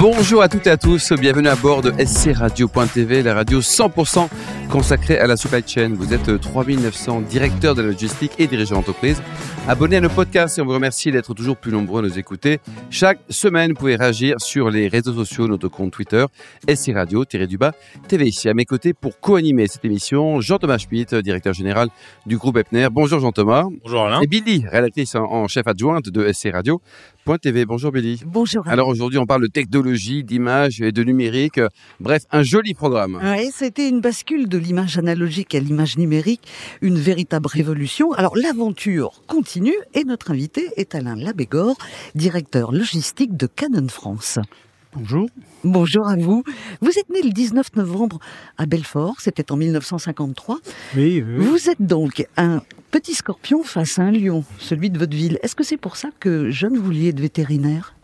Bonjour à toutes et à tous, bienvenue à bord de scradio.tv, la radio 100% consacrée à la supply chain. Vous êtes 3900 directeurs de la logistique et dirigeants d'entreprise. Abonnez à nos podcasts et on vous remercie d'être toujours plus nombreux à nous écouter. Chaque semaine, vous pouvez réagir sur les réseaux sociaux, notre compte Twitter, SC Radio, du bas, TV. Ici à mes côtés pour co-animer cette émission, Jean-Thomas Schmitt, directeur général du groupe Epner. Bonjour Jean-Thomas. Bonjour Alain. Et Billy, rédactrice en chef adjointe de SC Radio. TV. Bonjour Billy. Bonjour. Alors aujourd'hui, on parle de technologie, d'image et de numérique. Bref, un joli programme. Oui, c'était une bascule de l'image analogique à l'image numérique, une véritable révolution. Alors l'aventure continue et notre invité est Alain Labégor, directeur logistique de Canon France. Bonjour. Bonjour à vous. Vous êtes né le 19 novembre à Belfort, c'était en 1953. Oui, oui, Vous êtes donc un petit scorpion face à un lion, celui de votre ville. Est-ce que c'est pour ça que jeune vous vouliez être vétérinaire?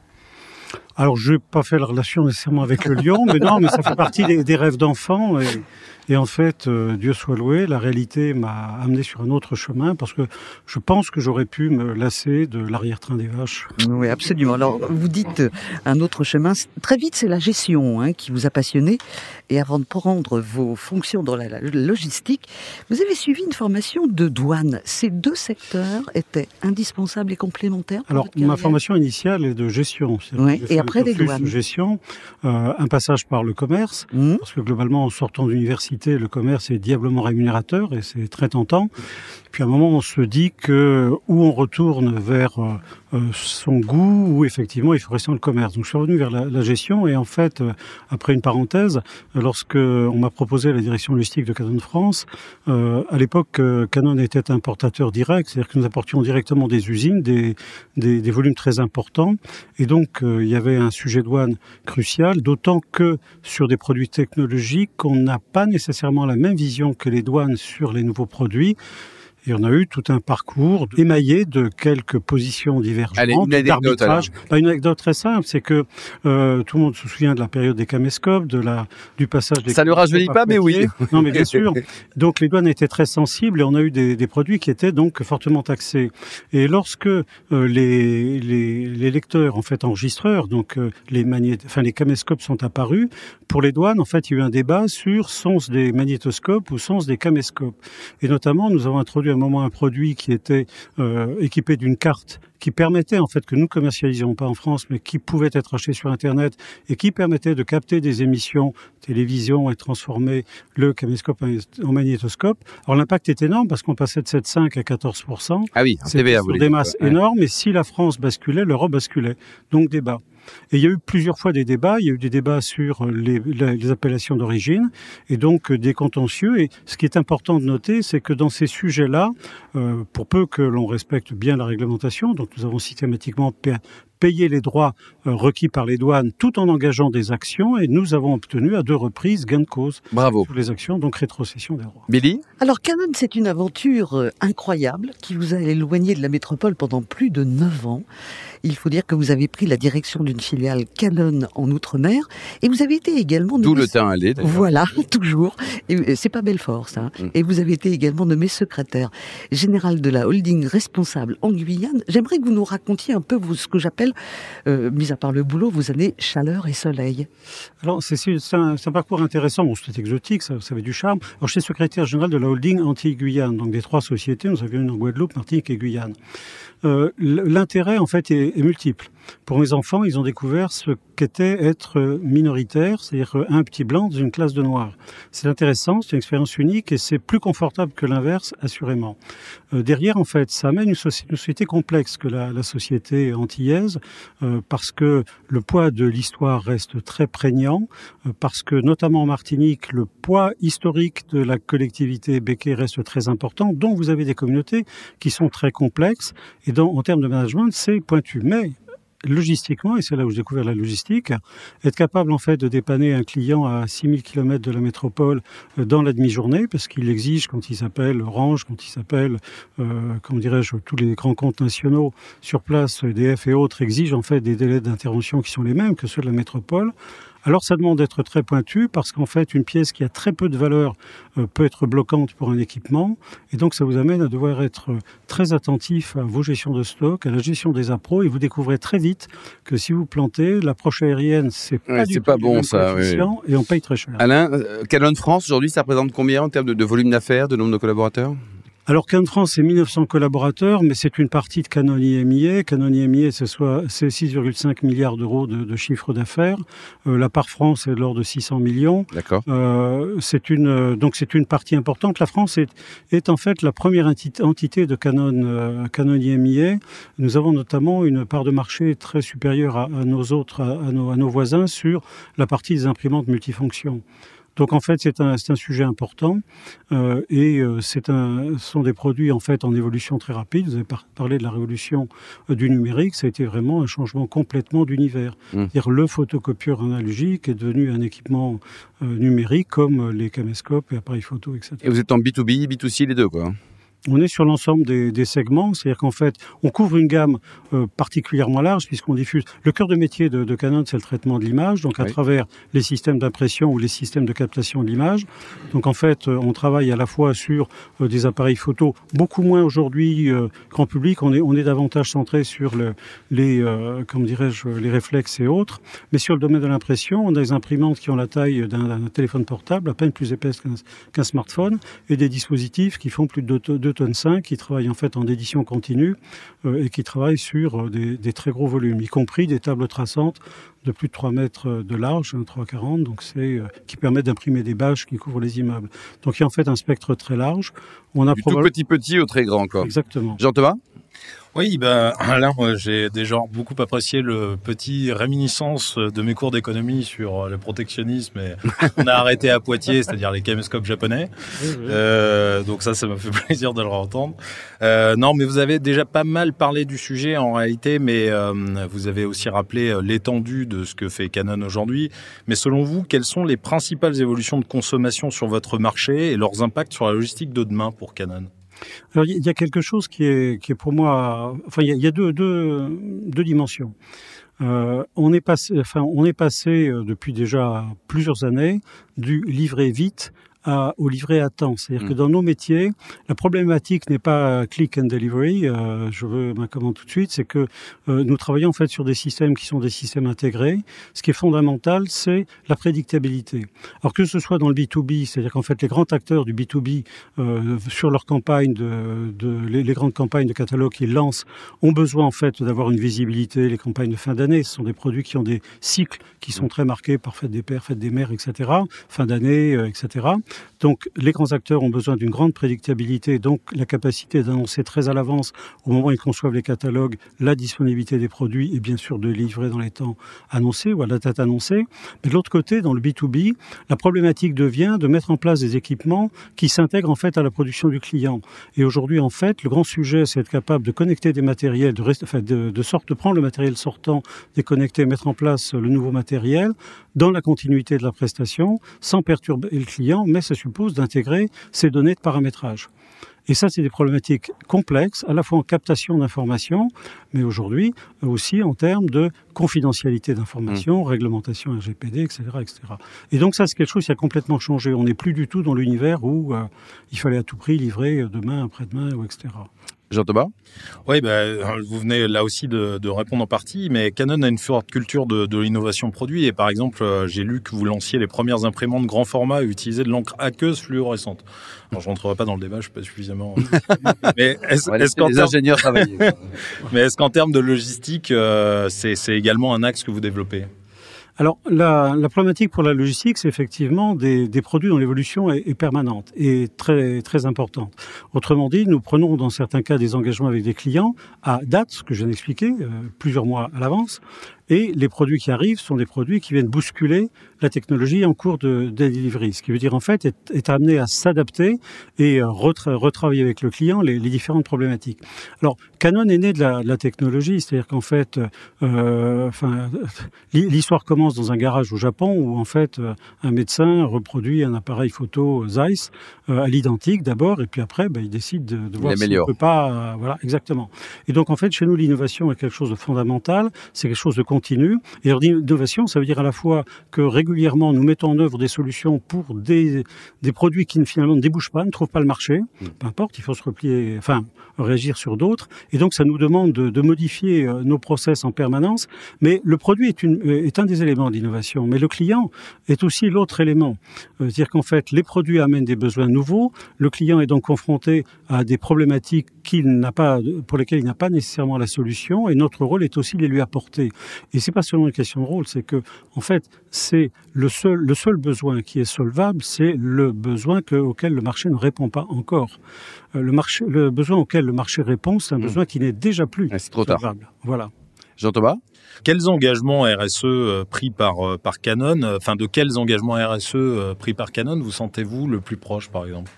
Alors, je n'ai pas fait la relation nécessairement avec le lion, mais non, mais ça fait partie des, rêves d'enfant. Et, et, en fait, euh, Dieu soit loué, la réalité m'a amené sur un autre chemin parce que je pense que j'aurais pu me lasser de l'arrière-train des vaches. Oui, absolument. Alors, vous dites euh, un autre chemin. Très vite, c'est la gestion hein, qui vous a passionné. Et avant de prendre vos fonctions dans la logistique, vous avez suivi une formation de douane. Ces deux secteurs étaient indispensables et complémentaires Alors, ma formation initiale est de gestion. Oui, et après des douanes. De gestion, euh, un passage par le commerce, mmh. parce que globalement, en sortant d'université, le commerce est diablement rémunérateur et c'est très tentant. Puis à un moment, on se dit que où on retourne vers euh, euh, son goût, ou effectivement, il faut rester dans le commerce. Donc je suis revenu vers la, gestion et en fait, euh, après une parenthèse, lorsque on m'a proposé la direction logistique de Canon France, à l'époque, Canon était importateur direct, c'est-à-dire que nous apportions directement des usines, des, volumes très importants, et donc il y avait un sujet douane crucial, d'autant que sur des produits technologiques, on n'a pas nécessairement la même vision que les douanes sur les nouveaux produits. Et on a eu tout un parcours émaillé de quelques positions divergentes, d'arbitrage. Bah, une anecdote très simple, c'est que euh, tout le monde se souvient de la période des caméscopes, de la du passage des. Ça ne rajeunit pas, mais oui. Non, mais bien sûr. Donc les douanes étaient très sensibles et on a eu des, des produits qui étaient donc fortement taxés. Et lorsque euh, les, les, les lecteurs, en fait enregistreurs, donc euh, les magnét, enfin les caméscopes sont apparus, pour les douanes, en fait, il y a eu un débat sur sens des magnétoscopes ou sens des caméscopes. Et notamment, nous avons introduit un moment un produit qui était euh, équipé d'une carte qui permettait en fait que nous commercialisions pas en France, mais qui pouvait être acheté sur Internet et qui permettait de capter des émissions télévision et transformer le caméscope en magnétoscope. Alors l'impact est énorme parce qu'on passait de 7,5 à 14% Ah oui, c'est des masses énormes. Et si la France basculait, l'Europe basculait. Donc débat. Et il y a eu plusieurs fois des débats. Il y a eu des débats sur les, appellations d'origine et donc euh, des contentieux. Et ce qui est important de noter, c'est que dans ces sujets-là, euh, pour peu que l'on respecte bien la réglementation, donc nous avons systématiquement payer les droits euh, requis par les douanes tout en engageant des actions et nous avons obtenu à deux reprises gain de cause Bravo. sur les actions, donc rétrocession des droits. Billy Alors Canon, c'est une aventure euh, incroyable qui vous a éloigné de la métropole pendant plus de neuf ans. Il faut dire que vous avez pris la direction d'une filiale Canon en Outre-mer et vous avez été également... D'où le temps aller Voilà, toujours. Et euh, c'est pas Belfort ça. Mm. Et vous avez été également nommé secrétaire général de la holding responsable en Guyane. J'aimerais que vous nous racontiez un peu ce que j'appelle euh, mis à part le boulot, vous avez chaleur et soleil. Alors, c'est un, parcours intéressant. Bon, c'est exotique, ça, avait du charme. Alors, je suis secrétaire général de la holding Antilles-Guyane. Donc, des trois sociétés, nous avions une en Guadeloupe, Martinique et Guyane. Euh, l'intérêt, en fait, est multiple. Pour mes enfants, ils ont découvert ce qu'était être minoritaire, c'est-à-dire un petit blanc dans une classe de noirs. C'est intéressant, c'est une expérience unique et c'est plus confortable que l'inverse, assurément. Euh, derrière, en fait, ça amène une, société complexe que la, société antillaise, euh, parce que le poids de l'histoire reste très prégnant, euh, parce que notamment en Martinique, le poids historique de la collectivité béquée reste très important, donc vous avez des communautés qui sont très complexes et dans, en termes de management, c'est pointu. Mais logistiquement, et c'est là où j'ai découvert la logistique, être capable en fait de dépanner un client à 6000 km de la métropole euh, dans la demi-journée, parce qu'il exige quand il s'appelle Orange, quand il s'appelle, euh, comment dirais-je, tous les grands comptes nationaux sur place, EDF et autres exigent en fait des délais d'intervention qui sont les mêmes que ceux de la métropole Alors ça demande d'être très pointu parce qu'en fait une pièce qui a très peu de valeur euh, peut être bloquante pour un équipement. Et donc ça vous amène à devoir être très attentif à vos gestions de stock, à la gestion des appros. Et vous découvrez très vite que si vous plantez, l'approche aérienne c'est pas du pas bon ça et on paye très cher. Alain, euh, Canon France aujourd'hui ça représente combien en termes de, de volume d'affaires, de nombre de collaborateurs? Alors Canon France, c'est 1900 collaborateurs, mais c'est une partie de Canon IMIA. Canon IMIA, c'est 6,5 milliards d'euros de, de, chiffre d'affaires. Euh, la part France est de l'ordre de 600 millions. D'accord. Euh, c'est une donc c'est une partie importante. La France est, est en fait la première entité de Canon euh, Canon IMIA. Nous avons notamment une part de marché très supérieure à, à nos autres à, nos, à nos voisins sur la partie des imprimantes multifonctions. Donc en fait, c'est un, un, sujet important euh, et euh, c'est un, ce sont des produits en fait en évolution très rapide. Vous avez par parlé de la révolution euh, du numérique, ça a été vraiment un changement complètement d'univers. Mmh. Le photocopieur analogique est devenu un équipement numérique comme les caméscopes et appareils photo, etc. Et vous êtes en B2B, B2C, les deux quoi on est sur l'ensemble des, des, segments, c'est-à-dire qu'en fait, on couvre une gamme euh, particulièrement large puisqu'on diffuse. Le cœur de métier de, de Canon, c'est le traitement de l'image, donc à oui. travers les systèmes d'impression ou les systèmes de captation de l'image. Donc en fait, euh, on travaille à la fois sur euh, des appareils photo, beaucoup moins aujourd'hui euh, grand public. On est, on est davantage centré sur le, les, euh, comme dirais-je, les réflexes et autres. Mais sur le domaine de l'impression, on a des imprimantes qui ont la taille d'un téléphone portable, à peine plus épaisse qu'un qu smartphone, et des dispositifs qui font plus de 2 tonnes 5 qui travaille en fait en édition continue euh, et qui travaille sur euh, des, des, très gros volumes, y compris des tables traçantes de plus de 3 mètres de large, 3,40, donc c'est euh, qui permet d'imprimer des bâches qui couvrent les immeubles. Donc il y a en fait un spectre très large. On a du tout petit petit au très grand quoi. Exactement. Jean Thomas oui, ben là, j'ai déjà beaucoup apprécié le petit réminiscence de mes cours d'économie sur le protectionnisme. Et on a arrêté à Poitiers, c'est-à-dire les caméscopes japonais. Oui, oui. Euh, donc ça, ça m'a fait plaisir de le entendre. Euh, non, mais vous avez déjà pas mal parlé du sujet en réalité, mais euh, vous avez aussi rappelé l'étendue de ce que fait Canon aujourd'hui. Mais selon vous, quelles sont les principales évolutions de consommation sur votre marché et leurs impacts sur la logistique de demain pour Canon? Alors il y a quelque chose qui est, qui est pour moi, enfin il y a, deux, deux, deux dimensions. Euh, on est passé, enfin on est passé euh, depuis déjà plusieurs années du livrer vite à, au livret à temps. C'est-à-dire mmh. que dans nos métiers, la problématique n'est pas click and delivery, euh, je veux ma commande tout de suite, c'est que euh, nous travaillons en fait sur des systèmes qui sont des systèmes intégrés. Ce qui est fondamental, c'est la prédictabilité. Alors que ce soit dans le B2B, c'est-à-dire qu'en fait les grands acteurs du B2B euh, sur leur campagne de, de les, les, grandes campagnes de catalogue qu'ils lancent ont besoin en fait d'avoir une visibilité. Les campagnes de fin d'année, ce sont des produits qui ont des cycles qui sont très marqués par fête des pères, fête des mères, etc. Fin d'année, euh, etc. Donc les grands acteurs ont besoin d'une grande prédictabilité, donc la capacité d'annoncer très à l'avance, au moment où ils conçoivent les catalogues, la disponibilité des produits et bien sûr de livrer dans les temps annoncés ou à la date annoncée. Mais de l'autre côté, dans le B2B, la problématique devient de mettre en place des équipements qui s'intègrent en fait à la production du client. Et aujourd'hui, en fait, le grand sujet, c'est être capable de connecter des matériels, de, sorte de prendre le matériel sortant, déconnecter, mettre en place le nouveau matériel dans la continuité de la prestation, sans perturber le client, mais ça suppose d'intégrer ces données de paramétrage. Et ça, c'est des problématiques complexes, à la fois en captation d'informations, mais aujourd'hui aussi en termes de confidentialité d'informations, mmh. réglementation RGPD, etc., etc. Et donc ça, c'est quelque chose qui a complètement changé. On n'est plus du tout dans l'univers où euh, il fallait à tout prix livrer demain, après-demain, ou etc. Jean-Thomas Oui, ben, vous venez là aussi de, de, répondre en partie, mais Canon a une forte culture de, de l'innovation produit. Et par exemple, euh, j'ai lu que vous lanciez les premières imprimantes grand format à utiliser de l'encre aqueuse fluorescente. Alors, je rentrerai pas dans le débat, je suis pas suffisamment. mais est-ce est qu'en ingénieurs travaillent Mais est-ce qu'en termes de logistique, euh, c'est également un axe que vous développez? Alors, la, la, problématique pour la logistique, c'est effectivement des, des, produits dont l'évolution est, est, permanente et très, très importante. Autrement dit, nous prenons dans certains cas des engagements avec des clients à date, ce que je viens d'expliquer, euh, plusieurs mois à l'avance, et les produits qui arrivent sont des produits qui viennent bousculer la technologie en cours de, de delivery. Ce qui veut dire en fait être, être amené à s'adapter et euh, retra retravailler avec le client les, les, différentes problématiques. Alors Canon est né de la, de la technologie, c'est-à-dire qu'en fait, euh, enfin, l'histoire commence dans un garage au Japon où en fait un médecin reproduit un appareil photo Zeiss euh, à l'identique d'abord et puis après ben, il décide de, de voir s'il ne peut pas. Euh, voilà, exactement. Et donc en fait chez nous l'innovation est quelque chose de fondamental, c'est quelque chose de continue. Et l'innovation, ça veut dire à la fois que régulièrement, nous mettons en œuvre des solutions pour des, des produits qui finalement ne débouchent pas, ne trouvent pas le marché. Mm. Peu importe, il faut se replier, enfin, réagir sur d'autres. Et donc, ça nous demande de, de modifier euh, nos process en permanence. Mais le produit est, une, est un des éléments d'innovation. Mais le client est aussi l'autre élément. Euh, c'est-à-dire qu'en fait, les produits amènent des besoins nouveaux. Le client est donc confronté à des problématiques qu'il n'a pas, pour lesquelles il n'a pas nécessairement la solution. Et notre rôle est aussi de les lui apporter. Et c'est pas seulement une question de rôle, c'est que, en fait, c'est le seul, le seul besoin qui est solvable, c'est le besoin que, auquel le marché ne répond pas encore. Euh, le, marché, le besoin auquel le marché répond, c'est un mmh. besoin qui n'est déjà plus ah, trop solvable. Tard. Voilà. Jean-Thomas? Quels engagements RSE euh, pris par, euh, par Canon, enfin de quels engagements RSE pris par Canon vous sentez-vous le plus proche par exemple?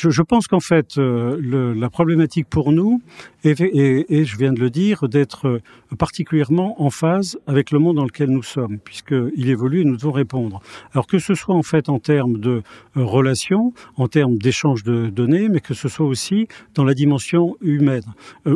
Je, je pense qu'en fait, euh, le, la problématique pour nous est, et je viens de le dire, d'être euh, particulièrement en phase avec le monde dans lequel nous sommes, puisqu'il évolue et nous devons répondre. Alors que ce soit en fait en termes de euh, relations, en termes d'échange de données, mais que ce soit aussi dans la dimension humaine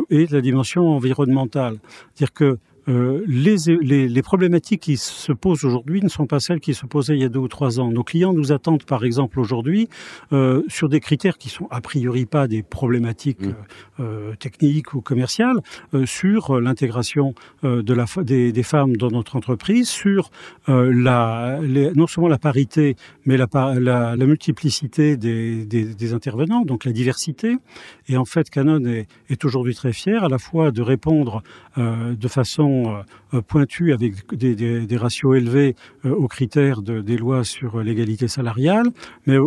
et la dimension environnementale. C'est-à-dire que euh, les, les, les, problématiques qui se posent aujourd'hui ne sont pas celles qui se posaient il y a deux ou trois ans. Nos clients nous attendent, par exemple, aujourd'hui, euh, sur des critères qui sont a priori pas des problématiques mmh. euh, techniques ou commerciales, euh, sur l'intégration euh, de la, des, des, femmes dans notre entreprise, sur la, les, non seulement la parité, mais la, la, la multiplicité des, des, des, intervenants, donc la diversité. Et en fait, Canon est, est aujourd'hui très fier à la fois de répondre de façon euh, pointu avec des, ratios élevés euh, aux critères de, des lois sur l'égalité salariale, mais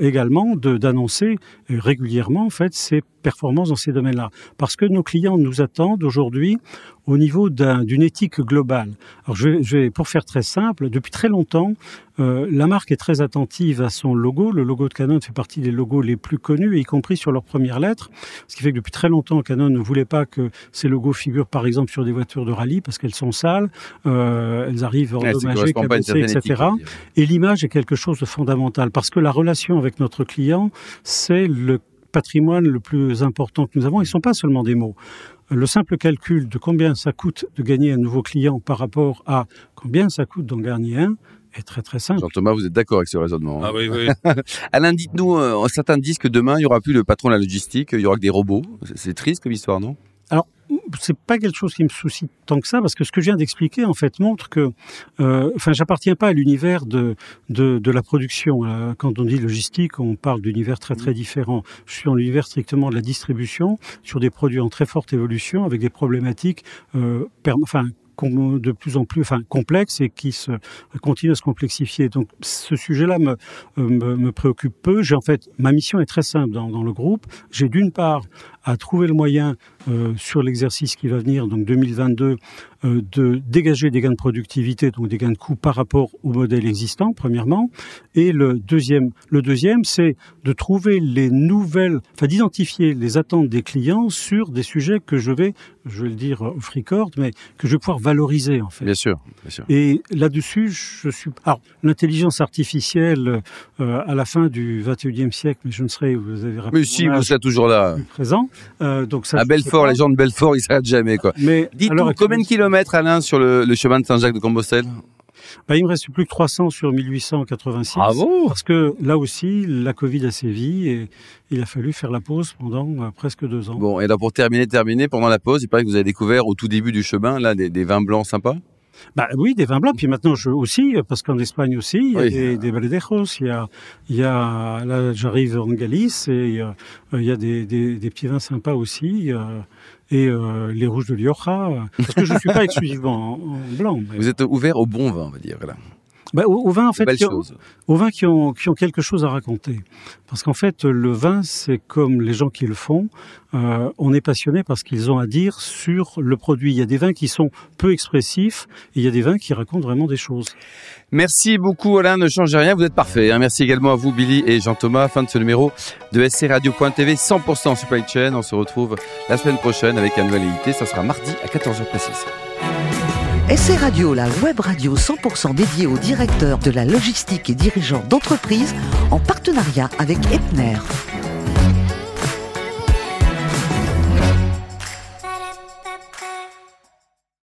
également d'annoncer régulièrement en fait ces performances dans ces domaines-là. Parce que nos clients nous attendent aujourd'hui au niveau d'une éthique globale. Alors je vais, je vais, pour faire très simple, depuis très longtemps, euh, la marque est très attentive à son logo. Le logo de Canon fait partie des logos les plus connus, y compris sur leurs premières lettres. Ce qui fait que depuis très longtemps, Canon ne voulait pas que ces logos figurent, par exemple, sur des voitures de rallye parce qu'elles sont sales, euh, elles arrivent endommagées, cabossées, etc. Et l'image est quelque chose de fondamental parce que la relation avec notre client, c'est le patrimoine le plus important que nous avons. Ils ne sont pas seulement des mots. Le simple calcul de combien ça coûte de gagner un nouveau client par rapport à combien ça coûte d'en gagner un est très très simple. Jean-Thomas, vous êtes d'accord avec ce raisonnement hein Ah oui, oui. Alain, dites-nous, euh, certains disent que demain, il n'y aura plus le patron de la logistique, il y aura que des robots. C'est triste comme histoire, non? Alors, c'est pas quelque chose qui me soucie tant que ça parce que ce que je viens d'expliquer en fait montre que, euh, enfin, j'appartiens pas à l'univers de, de, de la production. Euh, quand on dit logistique, on parle d'univers très très différent. Je suis dans l'univers strictement de la distribution sur des produits en très forte évolution avec des problématiques, euh, enfin de plus en plus enfin, complexe et qui se continue à se complexifier. Donc ce sujet-là me, me, me, préoccupe peu. J'ai en fait ma mission est très simple dans, dans le groupe. J'ai d'une part à trouver le moyen euh, sur l'exercice qui va venir, donc 2022, euh, de dégager des gains de productivité, donc des gains de coûts par rapport au modèle existant, premièrement. Et le deuxième, le deuxième, c'est de trouver les nouvelles, enfin d'identifier les attentes des clients sur des sujets que je vais, je vais le dire off record, mais que je vais pouvoir valoriser en fait. Bien sûr, bien sûr. Et là-dessus, je suis. Alors, l'intelligence artificielle euh, à la fin du 21e siècle, mais je ne serai, vous avez rappelé. Mais si, vous êtes toujours là. Présent. Euh, donc ça. À Belfort, les gens de Belfort, ils s'arrêtent jamais quoi. Mais dites-nous combien de kilomètres Alain, sur le, le chemin de Saint-Jacques de Compostelle bah, il me reste plus que 300 sur 1886. Bravo Parce que là aussi, la Covid a sévi et il a fallu faire la pause pendant euh, presque deux ans. Bon, et là pour terminer, terminer, pendant la pause, il paraît que vous avez découvert au tout début du chemin là des, des vins blancs sympas bah oui, des vins blancs. Puis maintenant, je aussi, parce qu'en Espagne aussi, il y a oui. des, des baladejos. Il y a, il y a là, j'arrive en Galice et il y a, il y a des, des, des, petits vins sympas aussi. Euh, et euh, les rouges de Lioja. Parce que je ne suis pas exclusivement en, en blanc. Mais... Vous êtes ouvert au bon vin, on va dire. Là. Bah, au, au, vin, en fait, qui ont, au vin qui ont, qui ont quelque chose à raconter. Parce qu'en fait, le vin, c'est comme les gens qui le font. Euh, on est passionné parce qu'ils ont à dire sur le produit. Il y a des vins qui sont peu expressifs et il y a des vins qui racontent vraiment des choses. Merci beaucoup, Alain. Ne changez rien, vous êtes parfait. Hein. Merci également à vous, Billy et Jean-Thomas. Fin de ce numéro de SC Radio.tv 100% supply chain. On se retrouve la semaine prochaine avec un nouvel. Ça sera mardi à 14h précise. SC Radio, la web radio 100% dédiée aux directeurs de la logistique et dirigeants d'entreprise en partenariat avec Epner.